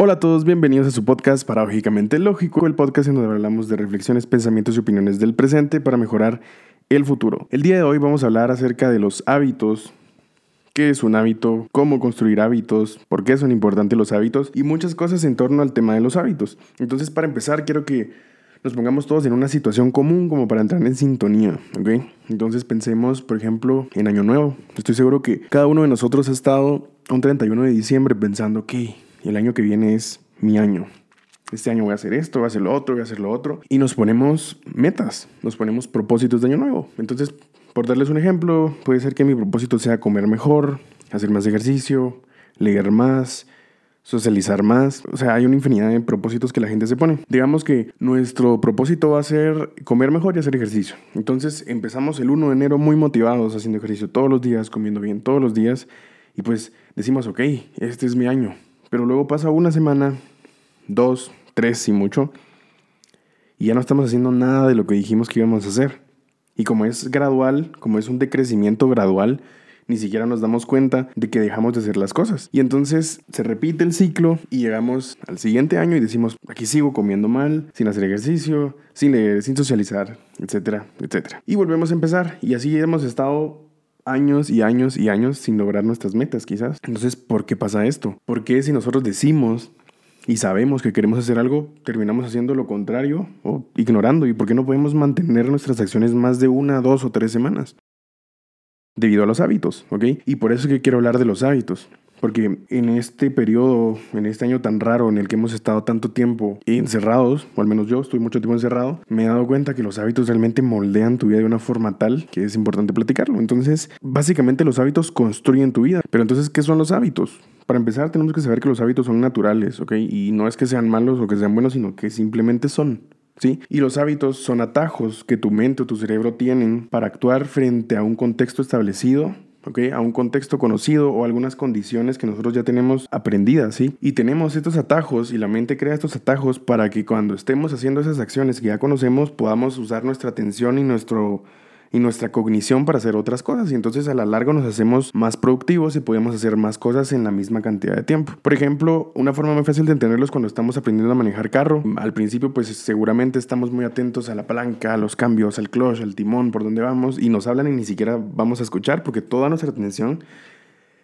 Hola a todos, bienvenidos a su podcast Paradójicamente Lógico, el podcast en donde hablamos de reflexiones, pensamientos y opiniones del presente para mejorar el futuro. El día de hoy vamos a hablar acerca de los hábitos, qué es un hábito, cómo construir hábitos, por qué son importantes los hábitos y muchas cosas en torno al tema de los hábitos. Entonces, para empezar, quiero que nos pongamos todos en una situación común como para entrar en sintonía, ¿ok? Entonces pensemos, por ejemplo, en Año Nuevo. Estoy seguro que cada uno de nosotros ha estado un 31 de diciembre pensando que el año que viene es mi año. Este año voy a hacer esto, voy a hacer lo otro, voy a hacer lo otro. Y nos ponemos metas, nos ponemos propósitos de año nuevo. Entonces, por darles un ejemplo, puede ser que mi propósito sea comer mejor, hacer más ejercicio, leer más, socializar más. O sea, hay una infinidad de propósitos que la gente se pone. Digamos que nuestro propósito va a ser comer mejor y hacer ejercicio. Entonces empezamos el 1 de enero muy motivados haciendo ejercicio todos los días, comiendo bien todos los días. Y pues decimos, ok, este es mi año. Pero luego pasa una semana, dos, tres y mucho, y ya no estamos haciendo nada de lo que dijimos que íbamos a hacer. Y como es gradual, como es un decrecimiento gradual, ni siquiera nos damos cuenta de que dejamos de hacer las cosas. Y entonces se repite el ciclo y llegamos al siguiente año y decimos, aquí sigo comiendo mal, sin hacer ejercicio, sin leer, sin socializar, etcétera, etcétera. Y volvemos a empezar. Y así hemos estado años y años y años sin lograr nuestras metas, quizás. Entonces, ¿por qué pasa esto? ¿Por qué si nosotros decimos y sabemos que queremos hacer algo, terminamos haciendo lo contrario o ignorando? ¿Y por qué no podemos mantener nuestras acciones más de una, dos o tres semanas? Debido a los hábitos, ¿ok? Y por eso es que quiero hablar de los hábitos. Porque en este periodo, en este año tan raro en el que hemos estado tanto tiempo encerrados, o al menos yo estoy mucho tiempo encerrado, me he dado cuenta que los hábitos realmente moldean tu vida de una forma tal que es importante platicarlo. Entonces, básicamente los hábitos construyen tu vida. Pero entonces, ¿qué son los hábitos? Para empezar, tenemos que saber que los hábitos son naturales, ¿ok? Y no es que sean malos o que sean buenos, sino que simplemente son. ¿Sí? Y los hábitos son atajos que tu mente o tu cerebro tienen para actuar frente a un contexto establecido a un contexto conocido o algunas condiciones que nosotros ya tenemos aprendidas, ¿sí? Y tenemos estos atajos y la mente crea estos atajos para que cuando estemos haciendo esas acciones que ya conocemos podamos usar nuestra atención y nuestro y nuestra cognición para hacer otras cosas y entonces a la larga nos hacemos más productivos y podemos hacer más cosas en la misma cantidad de tiempo. Por ejemplo, una forma muy fácil de entenderlos cuando estamos aprendiendo a manejar carro, al principio pues seguramente estamos muy atentos a la palanca, a los cambios, al clutch, al timón, por donde vamos y nos hablan y ni siquiera vamos a escuchar porque toda nuestra atención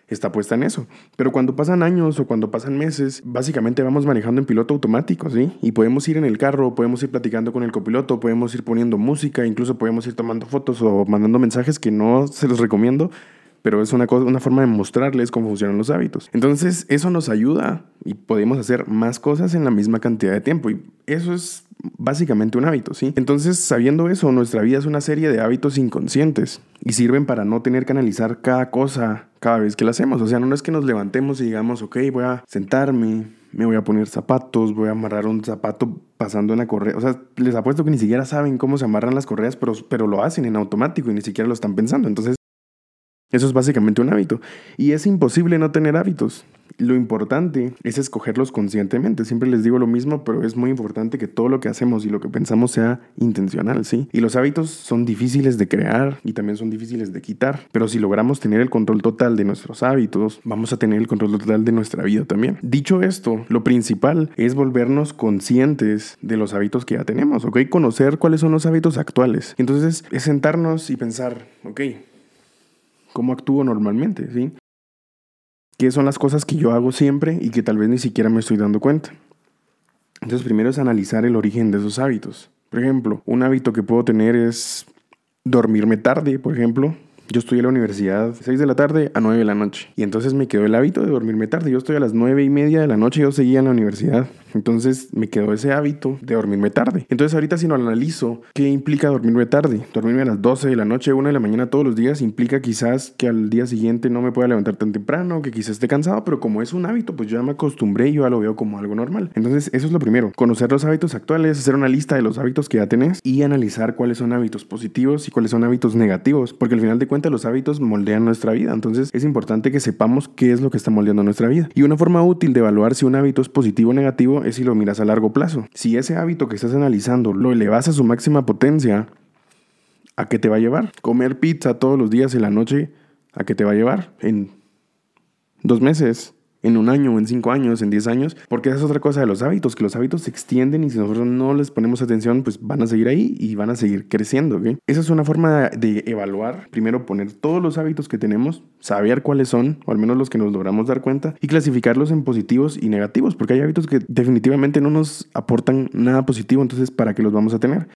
está puesta en eso. Pero cuando pasan años o cuando pasan meses, básicamente vamos manejando en piloto automático, ¿sí? Y podemos ir en el carro, podemos ir platicando con el copiloto, podemos ir poniendo música, incluso podemos ir tomando fotos o mandando mensajes que no se los recomiendo, pero es una, cosa, una forma de mostrarles cómo funcionan los hábitos. Entonces, eso nos ayuda y podemos hacer más cosas en la misma cantidad de tiempo. Y eso es básicamente un hábito, ¿sí? Entonces, sabiendo eso, nuestra vida es una serie de hábitos inconscientes y sirven para no tener que analizar cada cosa cada vez que la hacemos. O sea, no es que nos levantemos y digamos, ok, voy a sentarme, me voy a poner zapatos, voy a amarrar un zapato pasando en la correa. O sea, les apuesto que ni siquiera saben cómo se amarran las correas, pero, pero lo hacen en automático y ni siquiera lo están pensando. Entonces, eso es básicamente un hábito. Y es imposible no tener hábitos. Lo importante es escogerlos conscientemente. Siempre les digo lo mismo, pero es muy importante que todo lo que hacemos y lo que pensamos sea intencional, ¿sí? Y los hábitos son difíciles de crear y también son difíciles de quitar. Pero si logramos tener el control total de nuestros hábitos, vamos a tener el control total de nuestra vida también. Dicho esto, lo principal es volvernos conscientes de los hábitos que ya tenemos, ¿ok? Conocer cuáles son los hábitos actuales. Entonces es sentarnos y pensar, ok, cómo actúo normalmente, ¿sí? ¿Qué son las cosas que yo hago siempre y que tal vez ni siquiera me estoy dando cuenta? Entonces, primero es analizar el origen de esos hábitos. Por ejemplo, un hábito que puedo tener es dormirme tarde, por ejemplo. Yo estoy en la universidad 6 de la tarde a 9 de la noche. Y entonces me quedó el hábito de dormirme tarde. Yo estoy a las 9 y media de la noche y yo seguía en la universidad. Entonces me quedó ese hábito de dormirme tarde. Entonces ahorita si no analizo, ¿qué implica dormirme tarde? Dormirme a las 12 de la noche, 1 de la mañana todos los días implica quizás que al día siguiente no me pueda levantar tan temprano, que quizás esté cansado, pero como es un hábito, pues yo ya me acostumbré y yo ya lo veo como algo normal. Entonces eso es lo primero, conocer los hábitos actuales, hacer una lista de los hábitos que ya tenés y analizar cuáles son hábitos positivos y cuáles son hábitos negativos, porque al final de cuentas los hábitos moldean nuestra vida. Entonces es importante que sepamos qué es lo que está moldeando nuestra vida. Y una forma útil de evaluar si un hábito es positivo o negativo es si lo miras a largo plazo. Si ese hábito que estás analizando lo elevas a su máxima potencia, ¿a qué te va a llevar? Comer pizza todos los días en la noche, ¿a qué te va a llevar? En dos meses, en un año, en cinco años, en diez años, porque esa es otra cosa de los hábitos, que los hábitos se extienden y si nosotros no les ponemos atención, pues van a seguir ahí y van a seguir creciendo. Esa es una forma de evaluar, primero poner todos los hábitos que tenemos, saber cuáles son, o al menos los que nos logramos dar cuenta, y clasificarlos en positivos y negativos, porque hay hábitos que definitivamente no nos aportan nada positivo, entonces ¿para qué los vamos a tener?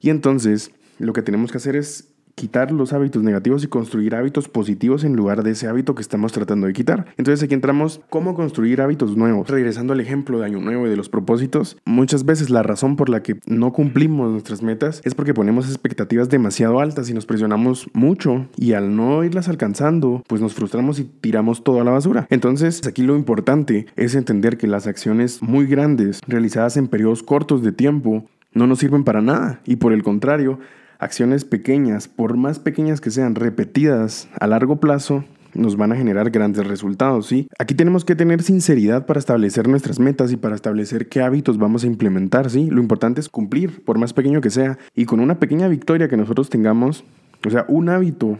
Y entonces lo que tenemos que hacer es quitar los hábitos negativos y construir hábitos positivos en lugar de ese hábito que estamos tratando de quitar. Entonces aquí entramos cómo construir hábitos nuevos. Regresando al ejemplo de año nuevo y de los propósitos, muchas veces la razón por la que no cumplimos nuestras metas es porque ponemos expectativas demasiado altas y nos presionamos mucho y al no irlas alcanzando, pues nos frustramos y tiramos todo a la basura. Entonces aquí lo importante es entender que las acciones muy grandes realizadas en periodos cortos de tiempo no nos sirven para nada y por el contrario, Acciones pequeñas, por más pequeñas que sean, repetidas a largo plazo, nos van a generar grandes resultados, ¿sí? Aquí tenemos que tener sinceridad para establecer nuestras metas y para establecer qué hábitos vamos a implementar, ¿sí? Lo importante es cumplir, por más pequeño que sea, y con una pequeña victoria que nosotros tengamos, o sea, un hábito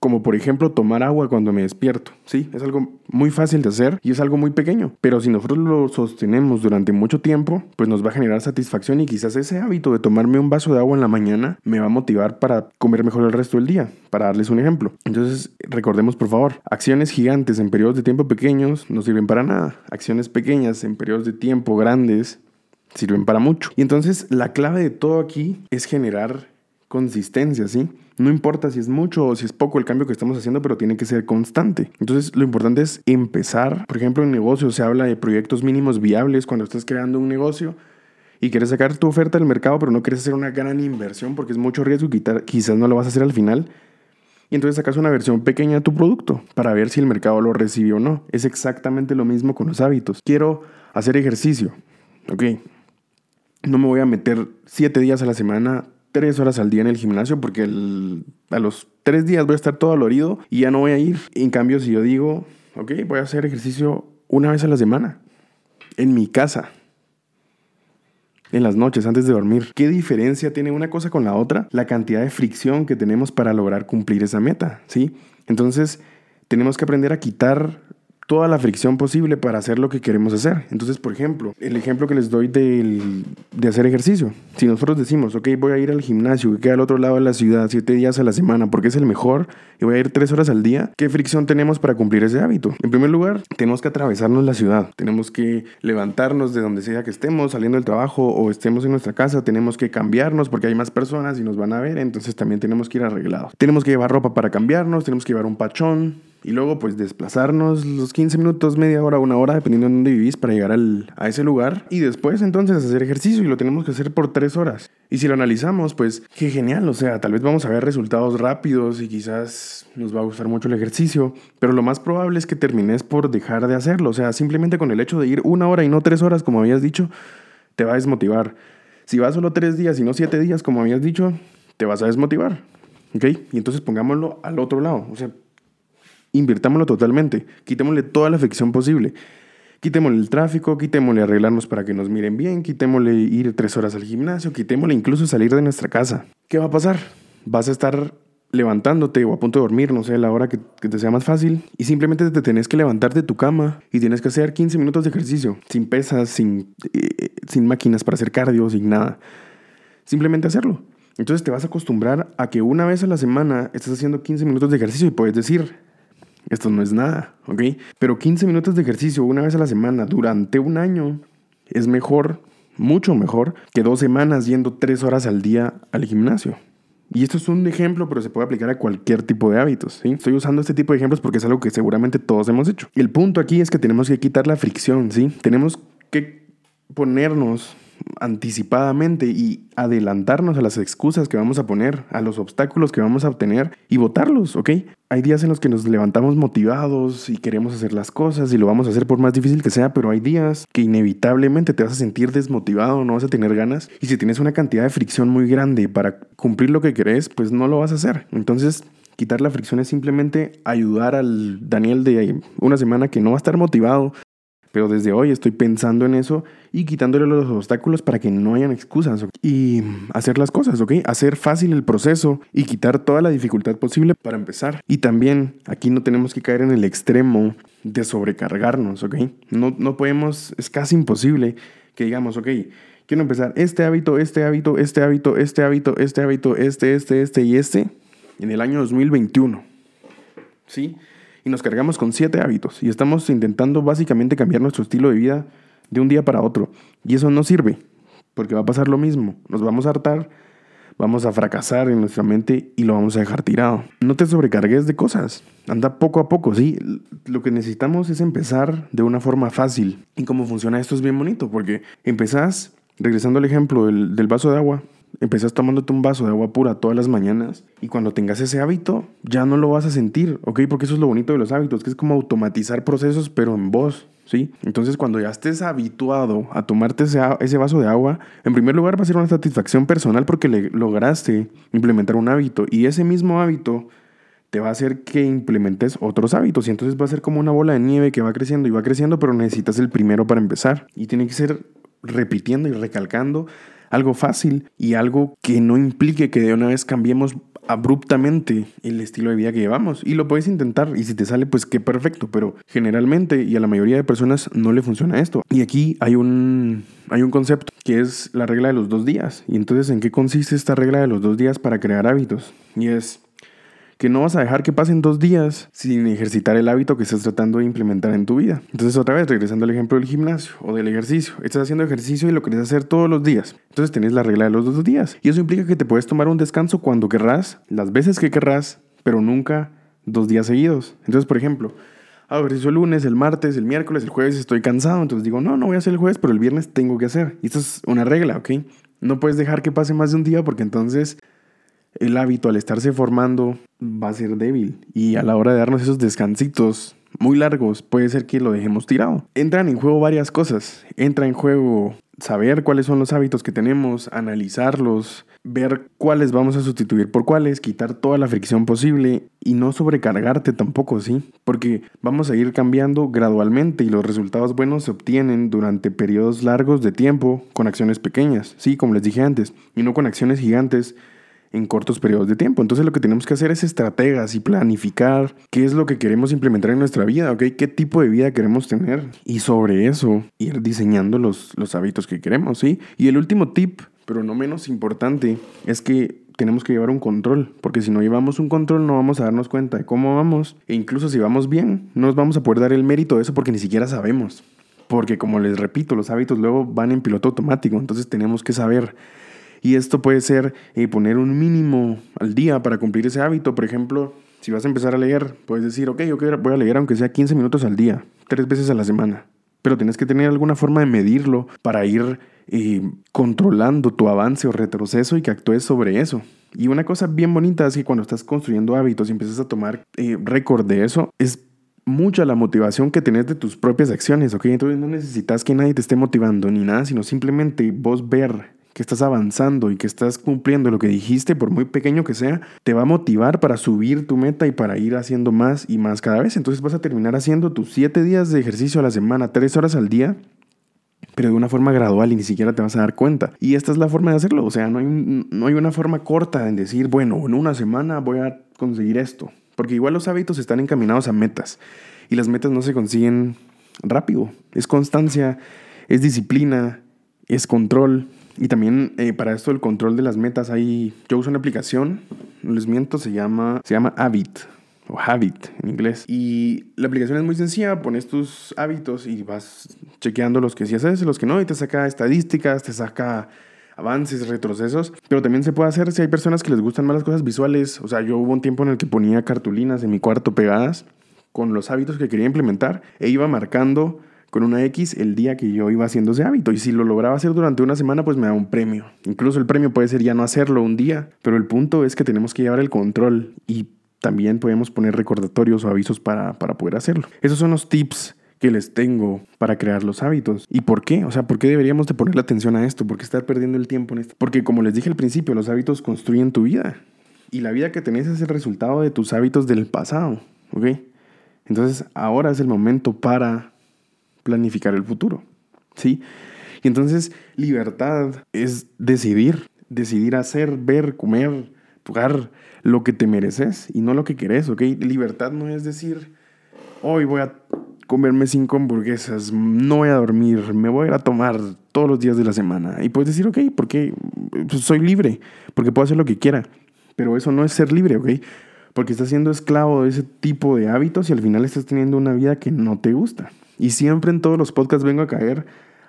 como por ejemplo tomar agua cuando me despierto. Sí, es algo muy fácil de hacer y es algo muy pequeño, pero si nosotros lo sostenemos durante mucho tiempo, pues nos va a generar satisfacción y quizás ese hábito de tomarme un vaso de agua en la mañana me va a motivar para comer mejor el resto del día, para darles un ejemplo. Entonces, recordemos por favor, acciones gigantes en periodos de tiempo pequeños no sirven para nada. Acciones pequeñas en periodos de tiempo grandes sirven para mucho. Y entonces la clave de todo aquí es generar consistencia, ¿sí? No importa si es mucho o si es poco el cambio que estamos haciendo, pero tiene que ser constante. Entonces, lo importante es empezar. Por ejemplo, en negocios se habla de proyectos mínimos viables cuando estás creando un negocio y quieres sacar tu oferta al mercado, pero no quieres hacer una gran inversión porque es mucho riesgo y quizás no lo vas a hacer al final. Y entonces sacas una versión pequeña de tu producto para ver si el mercado lo recibe o no. Es exactamente lo mismo con los hábitos. Quiero hacer ejercicio. Ok. No me voy a meter siete días a la semana tres horas al día en el gimnasio porque a los tres días voy a estar todo dolorido y ya no voy a ir. En cambio, si yo digo, ok, voy a hacer ejercicio una vez a la semana, en mi casa, en las noches antes de dormir. ¿Qué diferencia tiene una cosa con la otra? La cantidad de fricción que tenemos para lograr cumplir esa meta, ¿sí? Entonces, tenemos que aprender a quitar toda la fricción posible para hacer lo que queremos hacer. Entonces, por ejemplo, el ejemplo que les doy de hacer ejercicio. Si nosotros decimos, ok, voy a ir al gimnasio que queda al otro lado de la ciudad siete días a la semana porque es el mejor y voy a ir tres horas al día, ¿qué fricción tenemos para cumplir ese hábito? En primer lugar, tenemos que atravesarnos la ciudad. Tenemos que levantarnos de donde sea que estemos, saliendo del trabajo o estemos en nuestra casa. Tenemos que cambiarnos porque hay más personas y nos van a ver. Entonces también tenemos que ir arreglados. Tenemos que llevar ropa para cambiarnos, tenemos que llevar un pachón, y luego pues desplazarnos los 15 minutos, media hora, una hora, dependiendo de dónde vivís, para llegar al, a ese lugar. Y después entonces hacer ejercicio y lo tenemos que hacer por tres horas. Y si lo analizamos, pues qué genial. O sea, tal vez vamos a ver resultados rápidos y quizás nos va a gustar mucho el ejercicio. Pero lo más probable es que termines por dejar de hacerlo. O sea, simplemente con el hecho de ir una hora y no tres horas, como habías dicho, te va a desmotivar. Si vas solo tres días y no siete días, como habías dicho, te vas a desmotivar. ¿Ok? Y entonces pongámoslo al otro lado. O sea, invirtámoslo totalmente, quitémosle toda la fricción posible. Quitémosle el tráfico, quitémosle arreglarnos para que nos miren bien, quitémosle ir tres horas al gimnasio, quitémosle incluso salir de nuestra casa. ¿Qué va a pasar? Vas a estar levantándote o a punto de dormir, no sé, la hora que, te sea más fácil, y simplemente te tenés que levantar de tu cama y tienes que hacer 15 minutos de ejercicio, sin pesas, sin, eh, sin máquinas para hacer cardio, sin nada. Simplemente hacerlo. Entonces te vas a acostumbrar a que una vez a la semana estás haciendo 15 minutos de ejercicio y puedes decir, esto no es nada, ¿ok? Pero 15 minutos de ejercicio una vez a la semana durante un año es mejor, mucho mejor, que dos semanas yendo tres horas al día al gimnasio. Y esto es un ejemplo, pero se puede aplicar a cualquier tipo de hábitos. ¿sí? Estoy usando este tipo de ejemplos porque es algo que seguramente todos hemos hecho. El punto aquí es que tenemos que quitar la fricción, ¿sí? Tenemos que ponernos anticipadamente y adelantarnos a las excusas que vamos a poner, a los obstáculos que vamos a obtener y votarlos, ¿ok? Hay días en los que nos levantamos motivados y queremos hacer las cosas y lo vamos a hacer por más difícil que sea, pero hay días que inevitablemente te vas a sentir desmotivado, no vas a tener ganas y si tienes una cantidad de fricción muy grande para cumplir lo que querés, pues no lo vas a hacer. Entonces, quitar la fricción es simplemente ayudar al Daniel de una semana que no va a estar motivado, Pero desde hoy estoy pensando en eso y quitándole los obstáculos para que no hayan excusas. Y hacer las cosas, ¿ok? Hacer fácil el proceso y quitar toda la dificultad posible para empezar. Y también aquí no tenemos que caer en el extremo de sobrecargarnos, ¿ok? No, no podemos, es casi imposible que digamos, ok, quiero empezar este hábito, este hábito, este hábito, este hábito, este hábito, este, este, este y este en el año 2021. ¿Sí? Y nos cargamos con siete hábitos y estamos intentando básicamente cambiar nuestro estilo de vida de un día para otro. Y eso no sirve, porque va a pasar lo mismo. Nos vamos a hartar, vamos a fracasar en nuestra mente y lo vamos a dejar tirado. No te sobrecargues de cosas. Anda poco a poco, ¿sí? Lo que necesitamos es empezar de una forma fácil. Y cómo funciona esto es bien bonito, porque empezás, regresando al ejemplo del, del vaso de agua, empezás tomándote un vaso de agua pura todas las mañanas y cuando tengas ese hábito ya no lo vas a sentir, ¿ok? Porque eso es lo bonito de los hábitos, que es como automatizar procesos pero en voz, ¿sí? Entonces cuando ya estés habituado a tomarte ese, ese vaso de agua, en primer lugar va a ser una satisfacción personal porque le lograste implementar un hábito y ese mismo hábito te va a hacer que implementes otros hábitos y entonces va a ser como una bola de nieve que va creciendo y va creciendo, pero necesitas el primero para empezar y tiene que ser repitiendo y recalcando algo fácil y algo que no implique que de una vez cambiemos abruptamente el estilo de vida que llevamos. Y lo puedes intentar y si te sale, pues qué perfecto. Pero generalmente y a la mayoría de personas no le funciona esto. Y aquí hay un, hay un concepto que es la regla de los dos días. Y entonces, ¿en qué consiste esta regla de los dos días para crear hábitos? Y es que no vas a dejar que pasen dos días sin ejercitar el hábito que estás tratando de implementar en tu vida. Entonces, otra vez, regresando al ejemplo del gimnasio o del ejercicio. Estás haciendo ejercicio y lo querés hacer todos los días. Entonces, tenés la regla de los dos días. Y eso implica que te puedes tomar un descanso cuando querrás, las veces que querrás, pero nunca dos días seguidos. Entonces, por ejemplo, hago ejercicio el lunes, el martes, el miércoles, el jueves estoy cansado. Entonces digo, no, no voy a hacer el jueves, pero el viernes tengo que hacer. Y esto es una regla, ¿ok? No puedes dejar que pase más de un día porque entonces el hábito al estarse formando va a ser débil y a la hora de darnos esos descansitos muy largos puede ser que lo dejemos tirado. Entran en juego varias cosas. Entra en juego saber cuáles son los hábitos que tenemos, analizarlos, ver cuáles vamos a sustituir por cuáles, quitar toda la fricción posible y no sobrecargarte tampoco, ¿sí? Porque vamos a ir cambiando gradualmente y los resultados buenos se obtienen durante periodos largos de tiempo con acciones pequeñas, sí, como les dije antes, y no con acciones gigantes en cortos periodos de tiempo. Entonces lo que tenemos que hacer es estrategas y planificar qué es lo que queremos implementar en nuestra vida, ¿ok? ¿Qué tipo de vida queremos tener? Y sobre eso ir diseñando los, los hábitos que queremos, ¿sí? Y el último tip, pero no menos importante, es que tenemos que llevar un control, porque si no llevamos un control no vamos a darnos cuenta de cómo vamos, e incluso si vamos bien, no nos vamos a poder dar el mérito de eso porque ni siquiera sabemos. Porque como les repito, los hábitos luego van en piloto automático, entonces tenemos que saber y esto puede ser eh, poner un mínimo al día para cumplir ese hábito. Por ejemplo, si vas a empezar a leer, puedes decir, ok, yo voy a leer aunque sea 15 minutos al día, tres veces a la semana. Pero tienes que tener alguna forma de medirlo para ir eh, controlando tu avance o retroceso y que actúes sobre eso. Y una cosa bien bonita es que cuando estás construyendo hábitos y empiezas a tomar eh, récord de eso, es mucha la motivación que tenés de tus propias acciones, ¿ok? Entonces no necesitas que nadie te esté motivando ni nada, sino simplemente vos ver que estás avanzando y que estás cumpliendo lo que dijiste, por muy pequeño que sea, te va a motivar para subir tu meta y para ir haciendo más y más cada vez. Entonces vas a terminar haciendo tus siete días de ejercicio a la semana, tres horas al día, pero de una forma gradual y ni siquiera te vas a dar cuenta. Y esta es la forma de hacerlo. O sea, no hay, no hay una forma corta en decir, bueno, en una semana voy a conseguir esto. Porque igual los hábitos están encaminados a metas. Y las metas no se consiguen rápido. Es constancia, es disciplina, es control, y también eh, para esto el control de las metas hay, yo uso una aplicación, no les miento, se llama, se llama Habit o Habit en inglés. Y la aplicación es muy sencilla, pones tus hábitos y vas chequeando los que sí haces, los que no, y te saca estadísticas, te saca avances, retrocesos, pero también se puede hacer si hay personas que les gustan más las cosas visuales. O sea, yo hubo un tiempo en el que ponía cartulinas en mi cuarto pegadas con los hábitos que quería implementar e iba marcando con una X el día que yo iba haciendo ese hábito. Y si lo lograba hacer durante una semana, pues me da un premio. Incluso el premio puede ser ya no hacerlo un día, pero el punto es que tenemos que llevar el control y también podemos poner recordatorios o avisos para, para poder hacerlo. Esos son los tips que les tengo para crear los hábitos. ¿Y por qué? O sea, ¿por qué deberíamos de ponerle atención a esto? ¿Por qué estar perdiendo el tiempo en esto? Porque como les dije al principio, los hábitos construyen tu vida. Y la vida que tenés es el resultado de tus hábitos del pasado, ¿ok? Entonces ahora es el momento para planificar el futuro. ¿Sí? Y entonces libertad es decidir, decidir hacer, ver, comer, jugar lo que te mereces y no lo que querés, ¿ok? Libertad no es decir, hoy voy a comerme cinco hamburguesas, no voy a dormir, me voy a ir a tomar todos los días de la semana. Y puedes decir, ok, porque pues, soy libre, porque puedo hacer lo que quiera. Pero eso no es ser libre, ¿ok? Porque estás siendo esclavo de ese tipo de hábitos y al final estás teniendo una vida que no te gusta. Y siempre en todos los podcasts vengo a caer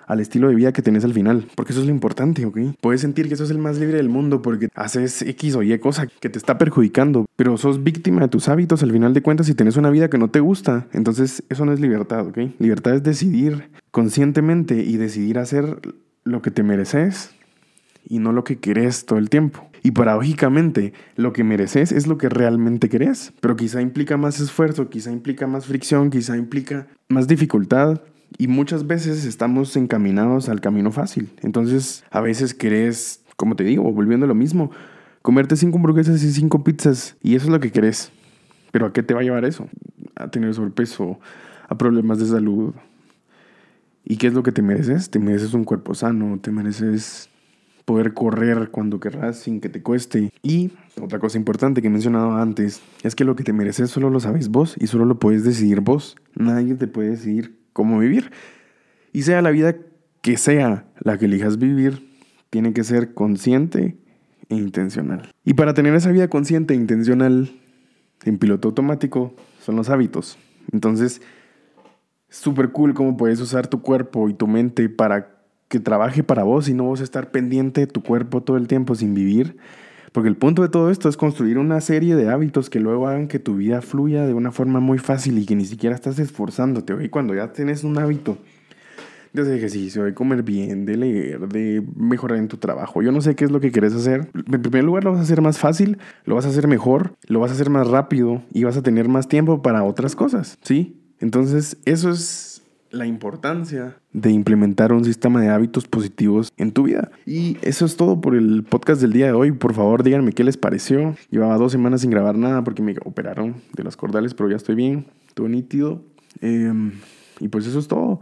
al estilo de vida que tenés al final. Porque eso es lo importante, ¿ok? Puedes sentir que sos el más libre del mundo porque haces X o Y cosa que te está perjudicando, pero sos víctima de tus hábitos al final de cuentas y tenés una vida que no te gusta. Entonces, eso no es libertad, ¿ok? Libertad es decidir conscientemente y decidir hacer lo que te mereces y no lo que querés todo el tiempo. Y paradójicamente, lo que mereces es lo que realmente querés, pero quizá implica más esfuerzo, quizá implica más fricción, quizá implica más dificultad, y muchas veces estamos encaminados al camino fácil. Entonces, a veces querés, como te digo, volviendo a lo mismo, comerte cinco hamburguesas y cinco pizzas. Y eso es lo que querés. Pero ¿a qué te va a llevar eso? A tener sobrepeso, a problemas de salud. ¿Y qué es lo que te mereces? Te mereces un cuerpo sano, te mereces poder correr cuando querrás sin que te cueste. Y otra cosa importante que he mencionado antes es que lo que te mereces solo lo sabes vos y solo lo puedes decidir vos. Nadie te puede decidir cómo vivir. Y sea la vida que sea la que elijas vivir, tiene que ser consciente e intencional. Y para tener esa vida consciente e intencional en piloto automático son los hábitos. Entonces, súper cool cómo puedes usar tu cuerpo y tu mente para que trabaje para vos y no vos estar pendiente de tu cuerpo todo el tiempo sin vivir. Porque el punto de todo esto es construir una serie de hábitos que luego hagan que tu vida fluya de una forma muy fácil y que ni siquiera estás esforzándote. Y cuando ya tienes un hábito de ejercicio, de comer bien, de leer, de mejorar en tu trabajo, yo no sé qué es lo que quieres hacer. En primer lugar, lo vas a hacer más fácil, lo vas a hacer mejor, lo vas a hacer más rápido y vas a tener más tiempo para otras cosas. ¿Sí? Entonces, eso es la importancia de implementar un sistema de hábitos positivos en tu vida. Y eso es todo por el podcast del día de hoy. Por favor, díganme qué les pareció. Llevaba dos semanas sin grabar nada porque me operaron de las cordales, pero ya estoy bien, todo nítido. Em, y pues eso es todo.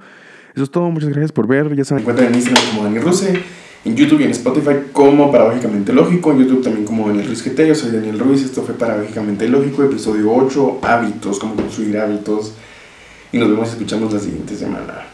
Eso es todo. Muchas gracias por ver. Ya saben, encuentran en Instagram como Daniel Ruse, en YouTube y en Spotify como Paradójicamente Lógico, en YouTube también como Daniel Ruiz GT. Yo soy Daniel Ruiz. Esto fue Paradójicamente Lógico, episodio 8, hábitos, cómo construir hábitos y nos vemos y escuchamos la siguiente semana.